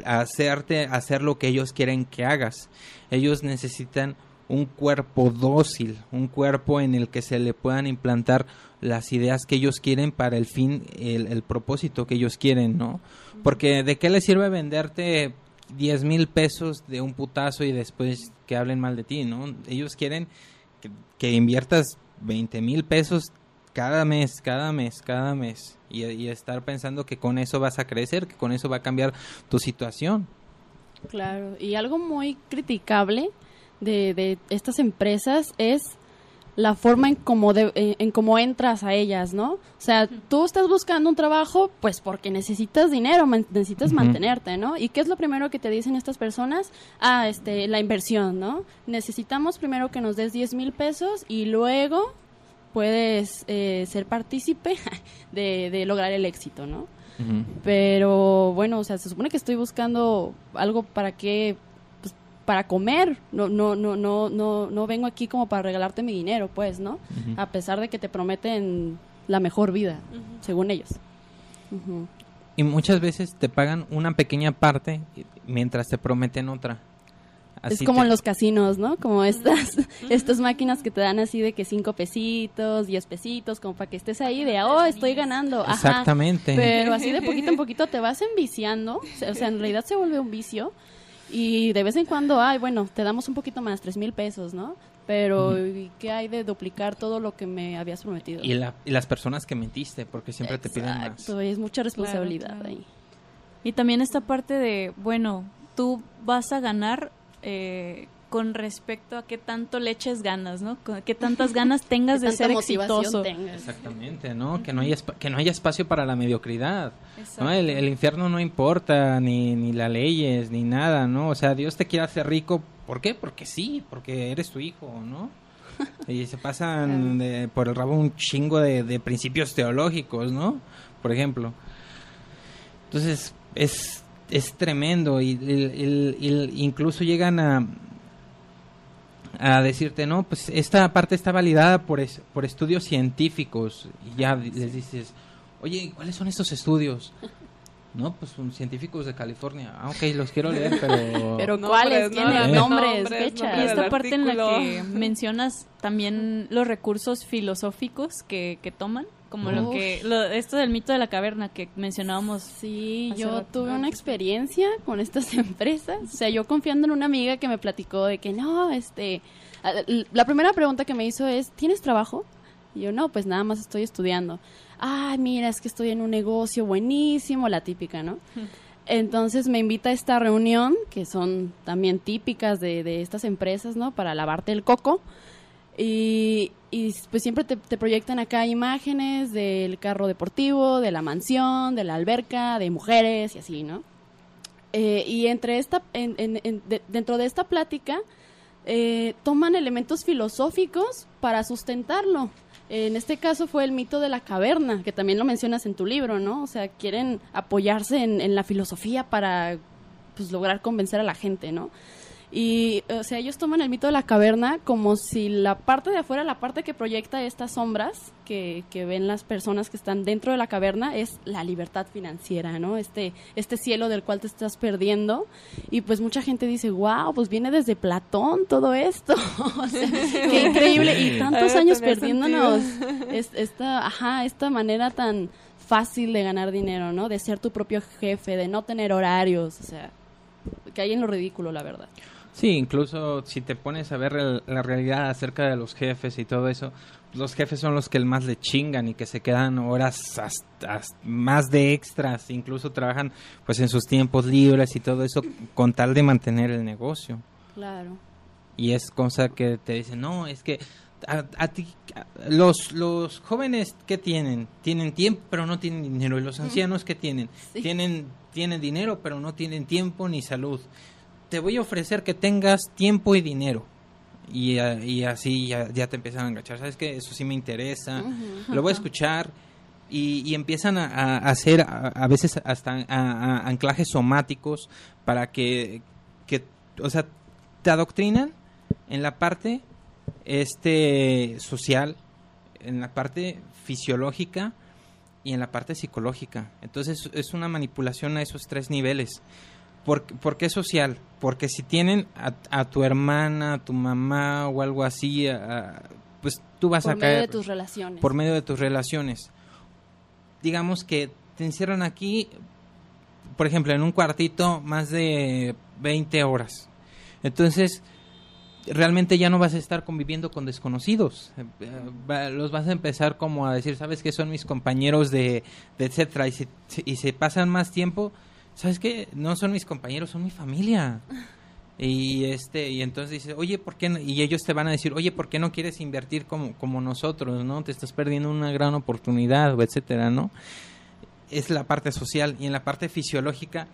hacerte hacer lo que ellos quieren que hagas. Ellos necesitan un cuerpo dócil, un cuerpo en el que se le puedan implantar las ideas que ellos quieren para el fin, el, el propósito que ellos quieren, ¿no? Porque de qué les sirve venderte 10 mil pesos de un putazo y después que hablen mal de ti, ¿no? Ellos quieren que, que inviertas 20 mil pesos cada mes, cada mes, cada mes y, y estar pensando que con eso vas a crecer, que con eso va a cambiar tu situación. Claro, y algo muy criticable de, de estas empresas es la forma en cómo, de- en, en cómo entras a ellas, ¿no? O sea, tú estás buscando un trabajo, pues porque necesitas dinero, man- necesitas mantenerte, ¿no? ¿Y qué es lo primero que te dicen estas personas? Ah, este, la inversión, ¿no? Necesitamos primero que nos des 10 mil pesos y luego puedes eh, ser partícipe de, de lograr el éxito, ¿no? Pero bueno, o sea, se supone que estoy buscando algo para que, para comer. No, no, no, no, no, no vengo aquí como para regalarte mi dinero, pues, ¿no? A pesar de que te prometen la mejor vida, según ellos. Y muchas veces te pagan una pequeña parte mientras te prometen otra. es como te- en los casinos, ¿no? Como estas, estas máquinas que te dan así de que cinco pesitos, diez pesitos, como para que estés ahí de, oh, estoy ganando. Ajá. Exactamente. Pero así de poquito en poquito te vas enviciando, o sea, en realidad se vuelve un vicio y de vez en cuando, ay, bueno, te damos un poquito más, tres mil pesos, ¿no? Pero ¿y ¿qué hay de duplicar todo lo que me habías prometido? Y, la- y las personas que mentiste, porque siempre te piden más. Exacto, es mucha responsabilidad claro. ahí. Y también esta parte de, bueno, tú vas a ganar eh, con respecto a qué tanto le eches ganas, ¿no? Qué tantas ganas tengas de tanta ser exitoso. tengas. Exactamente, ¿no? Que no haya espa- que no haya espacio para la mediocridad. Exacto. ¿no? El, el infierno no importa, ni, ni las leyes, ni nada, ¿no? O sea, Dios te quiere hacer rico, ¿por qué? Porque sí, porque eres tu hijo, ¿no? Y se pasan de- por el rabo un chingo de, de principios teológicos, ¿no? Por ejemplo. Entonces, es, es tremendo y incluso llegan a, a decirte, no, pues esta parte está validada por, es- por estudios científicos. Y ya les dices, oye, ¿cuáles son estos estudios? No, pues son científicos de California. Ah, ok, los quiero leer, pero... Pero ¿cuáles? ¿no? ¿Tienen Eh. nombres, fechas? Y esta parte en la que mencionas también los recursos filosóficos que, que toman, como lo que lo- esto del mito de la caverna que mencionábamos. Sí, yo rato. tuve una experiencia con estas empresas. O sea, yo confiando en una amiga que me platicó de que no, este. a- La primera pregunta que me hizo es: ¿Tienes trabajo? Y yo, no, pues nada más estoy estudiando. Ay, mira, es que estoy en un negocio buenísimo, la típica, ¿no? Entonces me invita a esta reunión, que son también típicas de, de estas empresas, ¿no? Para lavarte el coco. Y, pues siempre te, proyectan acá imágenes del carro deportivo, de la mansión, de la alberca, de mujeres y así, ¿no? Eh, y entre esta, en- en- en- de- dentro de esta plática eh, toman elementos filosóficos para sustentarlo. En este caso fue el mito de la caverna, que también lo mencionas en tu libro, ¿no? O sea, quieren apoyarse en, en la filosofía para pues, lograr convencer a la gente, ¿no? Y, o sea, ellos toman el mito de la caverna como si la parte de afuera, la parte que proyecta estas sombras que, que ven las personas que están dentro de la caverna, es la libertad financiera, ¿no? Este, este cielo del cual te estás perdiendo. Y pues mucha gente dice, wow, pues viene desde Platón todo esto. o sea, qué increíble. Y tantos años perdiéndonos es- esta, ajá, esta manera tan fácil de ganar dinero, ¿no? De ser tu propio jefe, de no tener horarios, o sea, que hay en lo ridículo, la verdad. Sí, incluso si te pones a ver el- la realidad acerca de los jefes y todo eso, los jefes son los que el más le chingan y que se quedan horas hasta, hasta más de extras, incluso trabajan pues en sus tiempos libres y todo eso con tal de mantener el negocio. Claro. Y es cosa que te dicen, no, es que a, a ti, a- los, los jóvenes, ¿qué tienen? Tienen tiempo, pero no tienen dinero. ¿Y los ancianos qué tienen? Sí. Tienen, tienen dinero, pero no tienen tiempo ni salud. Te voy a ofrecer que tengas tiempo y dinero. Y, a- y así ya, ya te empiezan a enganchar. ¿Sabes qué? Eso sí me interesa. Lo voy a escuchar. Y, y empiezan a, a hacer a, a veces hasta a- a anclajes somáticos para que, que, o sea, te adoctrinan en la parte este social, en la parte fisiológica y en la parte psicológica. Entonces es una manipulación a esos tres niveles. ¿Por, por qué social? Porque si tienen a, a tu hermana, a tu mamá o algo así, a- pues tú vas Por a medio caer de tus relaciones. por medio de tus relaciones. Digamos que te encierran aquí, por ejemplo, en un cuartito más de 20 horas. Entonces, realmente ya no vas a estar conviviendo con desconocidos. Eh, eh, Los vas a empezar como a decir, ¿sabes qué? Son mis compañeros de, de etcétera. Y se, y se pasan más tiempo, ¿sabes qué? No son mis compañeros, son mi familia. Y este y entonces dice, oye, ¿por qué no? Y ellos te van a decir, oye, ¿por qué no quieres invertir como, como nosotros, no? Te estás perdiendo una gran oportunidad, etcétera, ¿no? Es la parte social. Y en la parte fisiológica,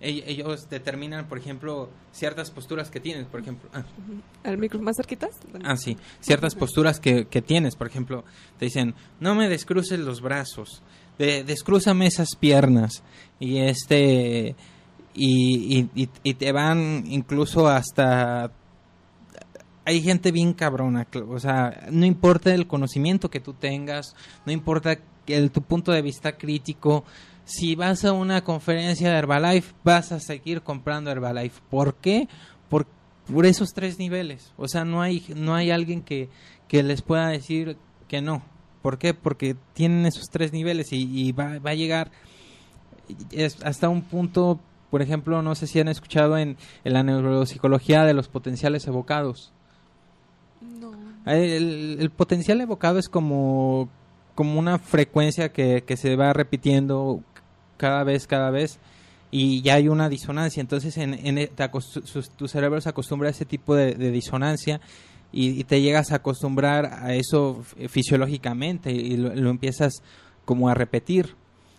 ell- ellos determinan, por ejemplo, ciertas posturas que tienes, por ejemplo... ah, ¿El micro más cerquitas? Ah, sí. Ciertas posturas que, que tienes, por ejemplo, te dicen, no me descruces los brazos, de, descrúzame esas piernas. Y este... y, y, te van incluso hasta hay gente bien cabrona, o sea, no importa el conocimiento que tú tengas, no importa el, tu punto de vista crítico, si vas a una conferencia de Herbalife, vas a seguir comprando Herbalife. ¿Por qué? Por, por esos tres niveles. O sea, no hay, no hay alguien que, que les pueda decir que no. ¿Por qué? Porque tienen esos tres niveles y, y va, va, a llegar hasta un punto, por ejemplo, no sé si han escuchado en, en la neuropsicología de los potenciales evocados. No. El, el, potencial evocado es como, como una frecuencia que, que, se va repitiendo cada vez, cada vez, y ya hay una disonancia. Entonces en, en te tu cerebro se acostumbra a ese tipo de, de disonancia y, y, te llegas a acostumbrar a eso fisiológicamente y lo, empiezas como a repetir.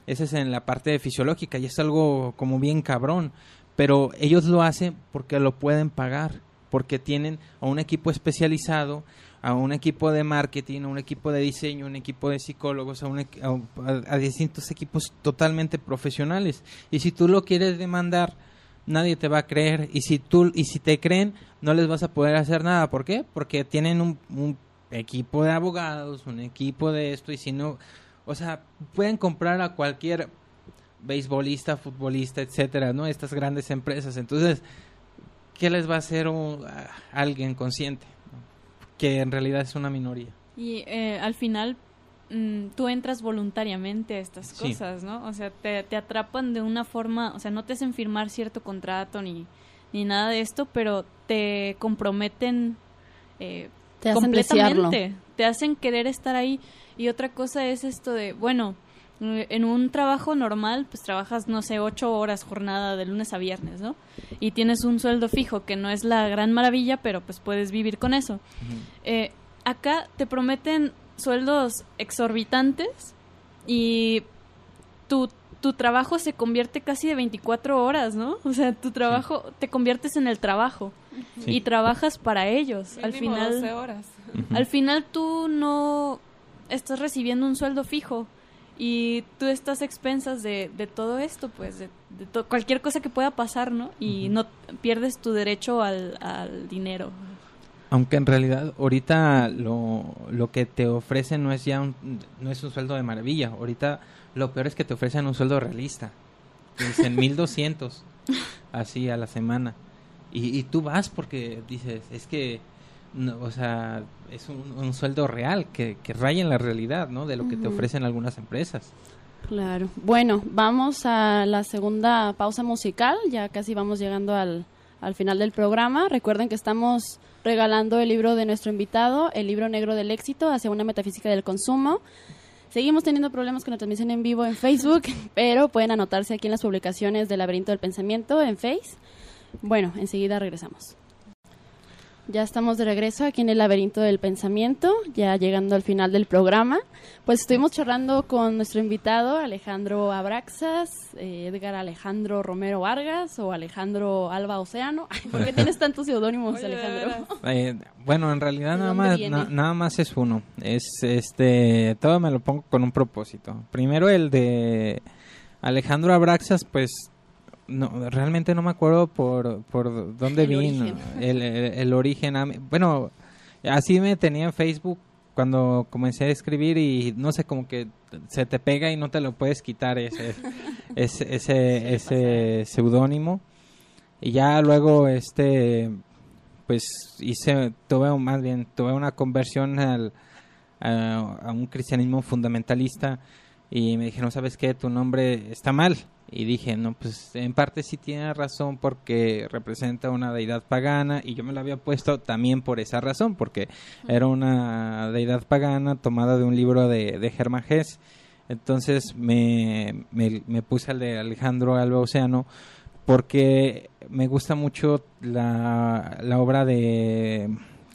Ese es en la parte fisiológica y es algo como bien cabrón. Pero ellos lo hacen porque lo pueden pagar porque tienen a un equipo especializado, a un equipo de marketing, a un equipo de diseño, un equipo de psicólogos, a, un, a, a, distintos equipos totalmente profesionales. Y si tú lo quieres demandar, nadie te va a creer. Y si tú y si te creen, no les vas a poder hacer nada. ¿Por qué? Porque tienen un, un equipo de abogados, un equipo de esto, y si no, o sea, pueden comprar a cualquier beisbolista, futbolista, etcétera, ¿no? Estas grandes empresas. Entonces, ¿qué les va a hacer un, alguien consciente? Que en realidad es una minoría. Y eh, al final mmm, tú entras voluntariamente a estas cosas, sí. ¿no? O sea, te, te, atrapan de una forma, o sea, no te hacen firmar cierto contrato ni, ni nada de esto, pero te comprometen eh, te hacen completamente. Desearlo. Te hacen querer estar ahí. Y otra cosa es esto de, bueno, en un trabajo normal, pues trabajas, no sé, ocho horas jornada de lunes a viernes, ¿no? Y tienes un sueldo fijo, que no es la gran maravilla, pero pues puedes vivir con eso. Uh -huh. eh, acá te prometen sueldos exorbitantes y tu, tu trabajo se convierte casi de 24 horas, ¿no? O sea, tu trabajo, sí. te conviertes en el trabajo sí. y trabajas para ellos. Mínimo al final, 12 horas. Al final tú no estás recibiendo un sueldo fijo y tú estás expensas de, de todo esto, pues, de, de to cualquier cosa que pueda pasar, ¿no? Y uh -huh. no pierdes tu derecho al, al, dinero. Aunque en realidad ahorita lo, lo que te ofrecen no es ya un, no es un sueldo de maravilla. Ahorita lo peor es que te ofrecen un sueldo realista. Dicen 1200 así a la semana. Y, y tú vas porque dices, es que no, o sea, es un, un sueldo real que, que, raya en la realidad, ¿no? De lo que uh -huh. te ofrecen algunas empresas. Claro. Bueno, vamos a la segunda pausa musical. Ya casi vamos llegando al, al final del programa. Recuerden que estamos regalando el libro de nuestro invitado, el libro negro del éxito, hacia una metafísica del consumo. Seguimos teniendo problemas con la transmisión en vivo en Facebook, pero pueden anotarse aquí en las publicaciones del laberinto del pensamiento en Face. Bueno, enseguida regresamos. Ya estamos de regreso aquí en el laberinto del pensamiento, ya llegando al final del programa. Pues estuvimos charlando con nuestro invitado Alejandro Abraxas, eh, Edgar Alejandro Romero Vargas o Alejandro Alba Océano. ¿Por qué tienes tantos seudónimos, Alejandro? Eh, bueno, en realidad nada más, na, nada más es uno. Es este, todo me lo pongo con un propósito. Primero el de Alejandro Abraxas, pues no, realmente no me acuerdo por, por dónde el vino origen. El, el, el, origen. Bueno, así me tenía en Facebook cuando comencé a escribir y no sé, como que se te pega y no te lo puedes quitar ese, ese, ese, ese seudónimo. Y ya luego, este, pues hice, tuve más bien, tuve una conversión al, a, a un cristianismo fundamentalista y me dijeron, ¿sabes qué? Tu nombre está mal y dije, no, pues en parte sí tiene razón porque representa una deidad pagana y yo me lo había puesto también por esa razón, porque era una deidad pagana tomada de un libro de, de Germán. Entonces me, me, me puse al de Alejandro Alba Océano porque me gusta mucho la, la obra de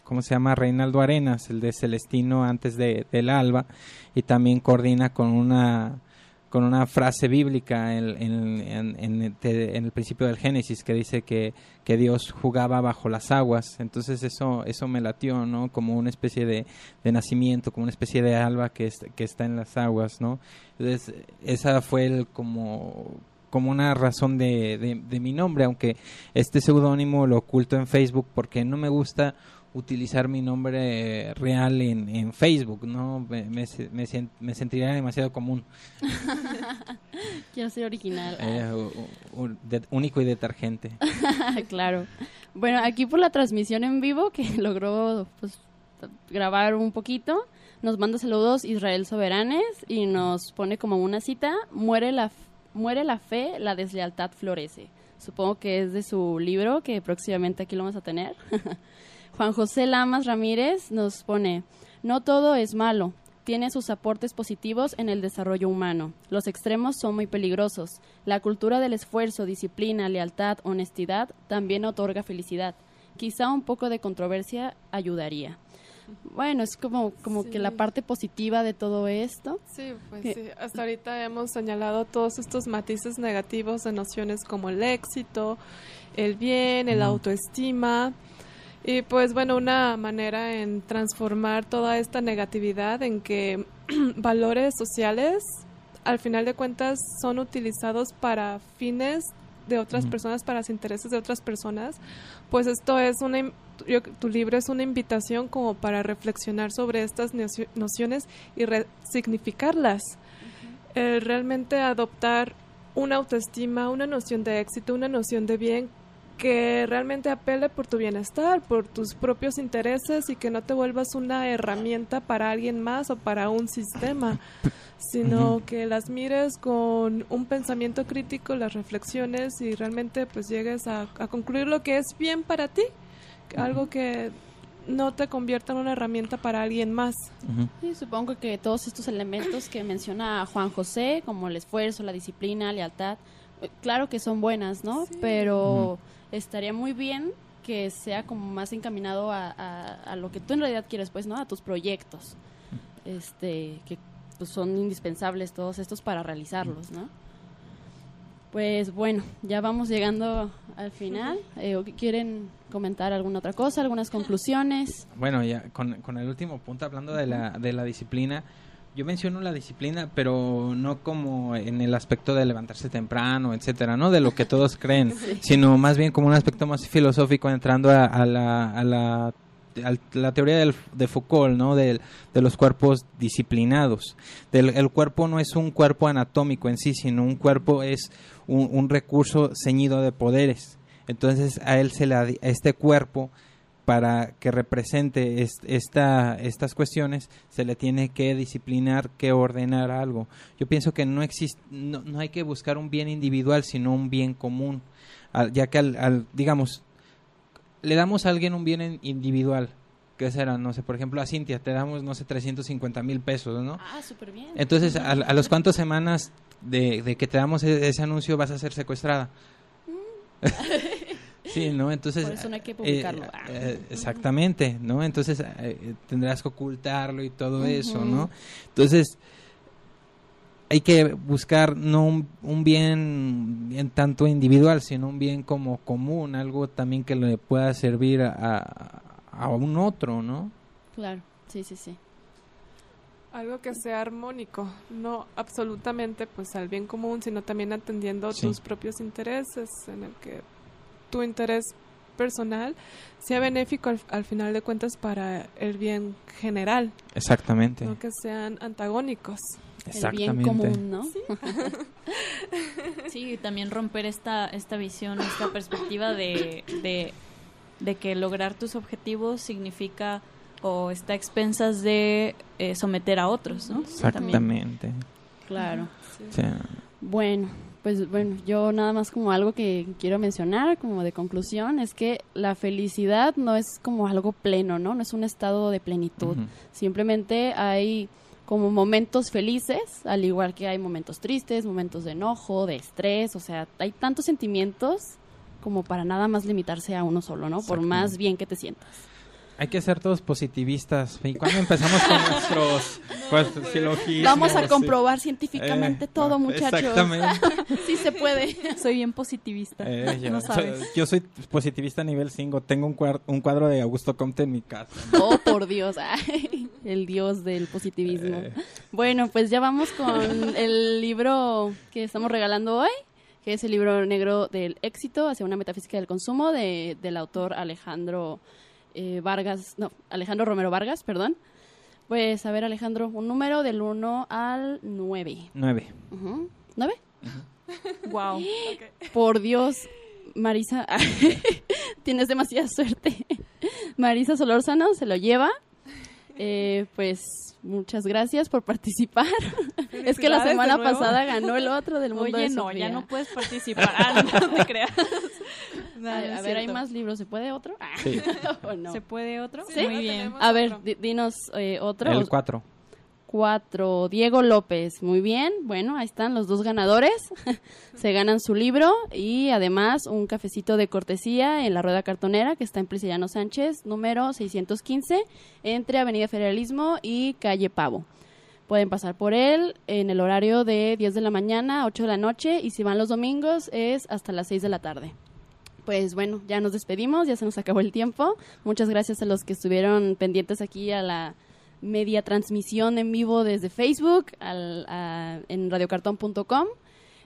¿cómo se llama? Reinaldo Arenas, el de Celestino antes de, del alba, y también coordina con una con una frase bíblica en, el principio del Génesis que dice que, que, Dios jugaba bajo las aguas. Entonces eso, eso me latió, ¿no? Como una especie de, de nacimiento, como una especie de alba que, es, que está en las aguas, ¿no? Entonces esa fue el como como una razón de, de, de mi nombre, aunque este seudónimo lo oculto en Facebook porque no me gusta utilizar mi nombre real en, en Facebook, ¿no? Me, me, me, me sentiría demasiado común, Quiero ser original. eh, u- u- de- único y detergente. claro. Bueno, aquí por la transmisión en vivo que logró pues, grabar un poquito, nos manda saludos Israel Soberanes y nos pone como una cita, muere la, muere la fe, la deslealtad florece. Supongo que es de su libro que próximamente aquí lo vamos a tener. Juan José Lamas Ramírez nos pone, no todo es malo, tiene sus aportes positivos en el desarrollo humano. Los extremos son muy peligrosos. La cultura del esfuerzo, disciplina, lealtad, honestidad también otorga felicidad. Quizá un poco de controversia ayudaría. Bueno, es como, como Sí. que la parte positiva de todo esto. Sí, pues Que- sí. Hasta ahorita hemos señalado todos estos matices negativos de nociones como el éxito, el bien, el autoestima. Y pues bueno, una manera en transformar toda esta negatividad en que valores sociales, al final de cuentas, son utilizados para fines de otras personas, para los intereses de otras personas, pues esto es una... yo- tu libro es una invitación como para reflexionar sobre estas nocio- nociones y resignificarlas. El realmente adoptar una autoestima, una noción de éxito, una noción de bien que realmente apele por tu bienestar, por tus propios intereses y que no te vuelvas una herramienta para alguien más o para un sistema, sino que las mires con un pensamiento crítico, las reflexiones y realmente pues llegues a, a concluir lo que es bien para ti, algo que no te convierta en una herramienta para alguien más. Supongo que todos estos elementos que menciona Juan José, como el esfuerzo, la disciplina, lealtad, claro que son buenas, ¿no? Sí. Pero estaría muy bien que sea como más encaminado a, a- a lo que tú en realidad quieres, pues, ¿no? A tus proyectos, este, que pues, son indispensables todos estos para realizarlos, ¿no? Pues bueno, ya vamos llegando al final. Eh, ¿o qué ¿Quieren comentar alguna otra cosa, algunas conclusiones? Bueno, ya con, con el último punto, hablando de la, de la disciplina, yo menciono la disciplina, pero no como en el aspecto de levantarse temprano, etcétera, no de lo que todos creen, sino más bien como un aspecto más filosófico, entrando a, a la, a la, la teoría del- de Foucault, ¿no? De los cuerpos disciplinados. Del, el cuerpo no es un cuerpo anatómico en sí, sino un cuerpo es un, un recurso ceñido de poderes. Entonces a él se le, a este cuerpo para que represente est- esta, estas cuestiones se le tiene que disciplinar, que ordenar algo. Yo pienso que no existe, no, no hay que buscar un bien individual, sino un bien común, Al- ya que al, al- digamos, le damos a alguien un bien en- individual, que será, no sé, por ejemplo a Cintia te damos, no sé, 350 mil pesos, ¿no? Ah, súper bien. Entonces, a, a los cuantos semanas de, de que te damos e- ese anuncio vas a ser secuestrada. sí, ¿no? Entonces... Por eso no hay que eh, publicarlo. eh, exactamente, ¿no? Entonces eh, tendrás que ocultarlo y todo eso, Ujú. ¿no? Entonces hay que buscar no un, un bien, bien tanto individual, sino un bien como común, algo también que le pueda servir a, a- a un otro, ¿no? Claro, sí, sí, sí. Algo que sea armónico, no absolutamente pues al bien común, sino también atendiendo Sí. tus propios intereses, en el que tu interés personal sea benéfico al, al final de cuentas para el bien general, Exactamente, no que sean antagónicos. El bien exactamente. común, ¿no? Sí, y también romper esta, esta visión, esta perspectiva de, de, de que lograr tus objetivos significa o está a expensas de eh, someter a otros, ¿no? También. Exactamente. Claro. Sí. Bueno, pues bueno, yo nada más como algo que quiero mencionar como de conclusión es que la felicidad no es como algo pleno, ¿no? No es un estado de plenitud. Simplemente hay como momentos felices, al igual que hay momentos tristes, momentos de enojo, de estrés, o sea, hay tantos sentimientos como para nada más limitarse a uno solo, ¿no? Por más bien que te sientas. Hay que ser todos positivistas. ¿Y cuándo empezamos con nuestros pues, silogismos? Vamos a Sí. comprobar científicamente Eh, todo, muchachos. Exactamente. sí se puede. Soy bien positivista. Eh, yo, no sabes. soy- yo soy positivista a nivel 5. Tengo un, cuar- un cuadro de Augusto Comte en mi casa. Oh, por Dios. Ay, el dios del positivismo. Eh, Bueno, pues ya vamos con el libro que estamos regalando hoy, que es el libro negro del éxito hacia una metafísica del consumo de, del autor Alejandro eh, Vargas, no, Alejandro Romero Vargas, perdón. Pues a ver, Alejandro, un número del 1 al 9. 9. Ujú. ¿Nueve? Wow. Por Dios, Marisa, tienes demasiada suerte. Marisa Solórzano se lo lleva. Eh, pues muchas gracias por participar. es que la semana pasada ganó el otro del mundo Oye, de no, Sofía. ya no puedes participar. Ah, no te creas. No, A, a ver, hay más libros. ¿Se puede otro? Sí. ¿O no? ¿Se puede otro? Sí, Muy ¿no? bien. A ver, dinos eh, otro. El 4. Cuatro. Diego López. Muy bien. Bueno, ahí están los dos ganadores. Se ganan su libro y además un cafecito de cortesía en la Rueda Cartonera que está en Prisciliano Sánchez, número 615, entre Avenida Federalismo y Calle Pavo. Pueden pasar por él en el horario de 10 de la mañana a 8 de la noche y si van los domingos es hasta las 6 de la tarde. Pues bueno, ya nos despedimos, ya se nos acabó el tiempo. Muchas gracias a los que estuvieron pendientes aquí a la media transmisión en vivo desde Facebook al- a- en radiocartón.com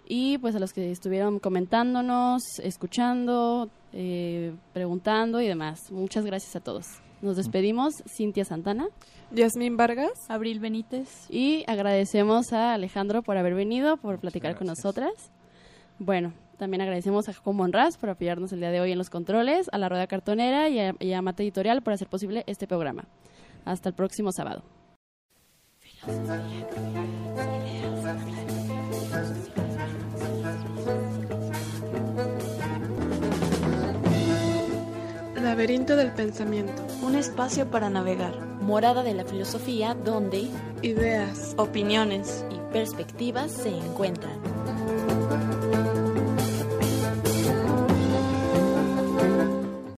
y pues a los que estuvieron comentándonos, escuchando, eh, preguntando y demás. Muchas gracias a todos. Nos despedimos, Cintia Santana, Yasmín Vargas. Abril Benítez. y agradecemos a Alejandro por haber venido, por platicar con nosotras. Bueno, también agradecemos a Jacob Monraz por apoyarnos el día de hoy en los controles, a la Rueda Cartonera y a, y a Mate Editorial por hacer posible este programa. Hasta el próximo sábado. Laberinto del pensamiento. Un espacio para navegar. Morada de la filosofía donde Ideas. opiniones y perspectivas se encuentran.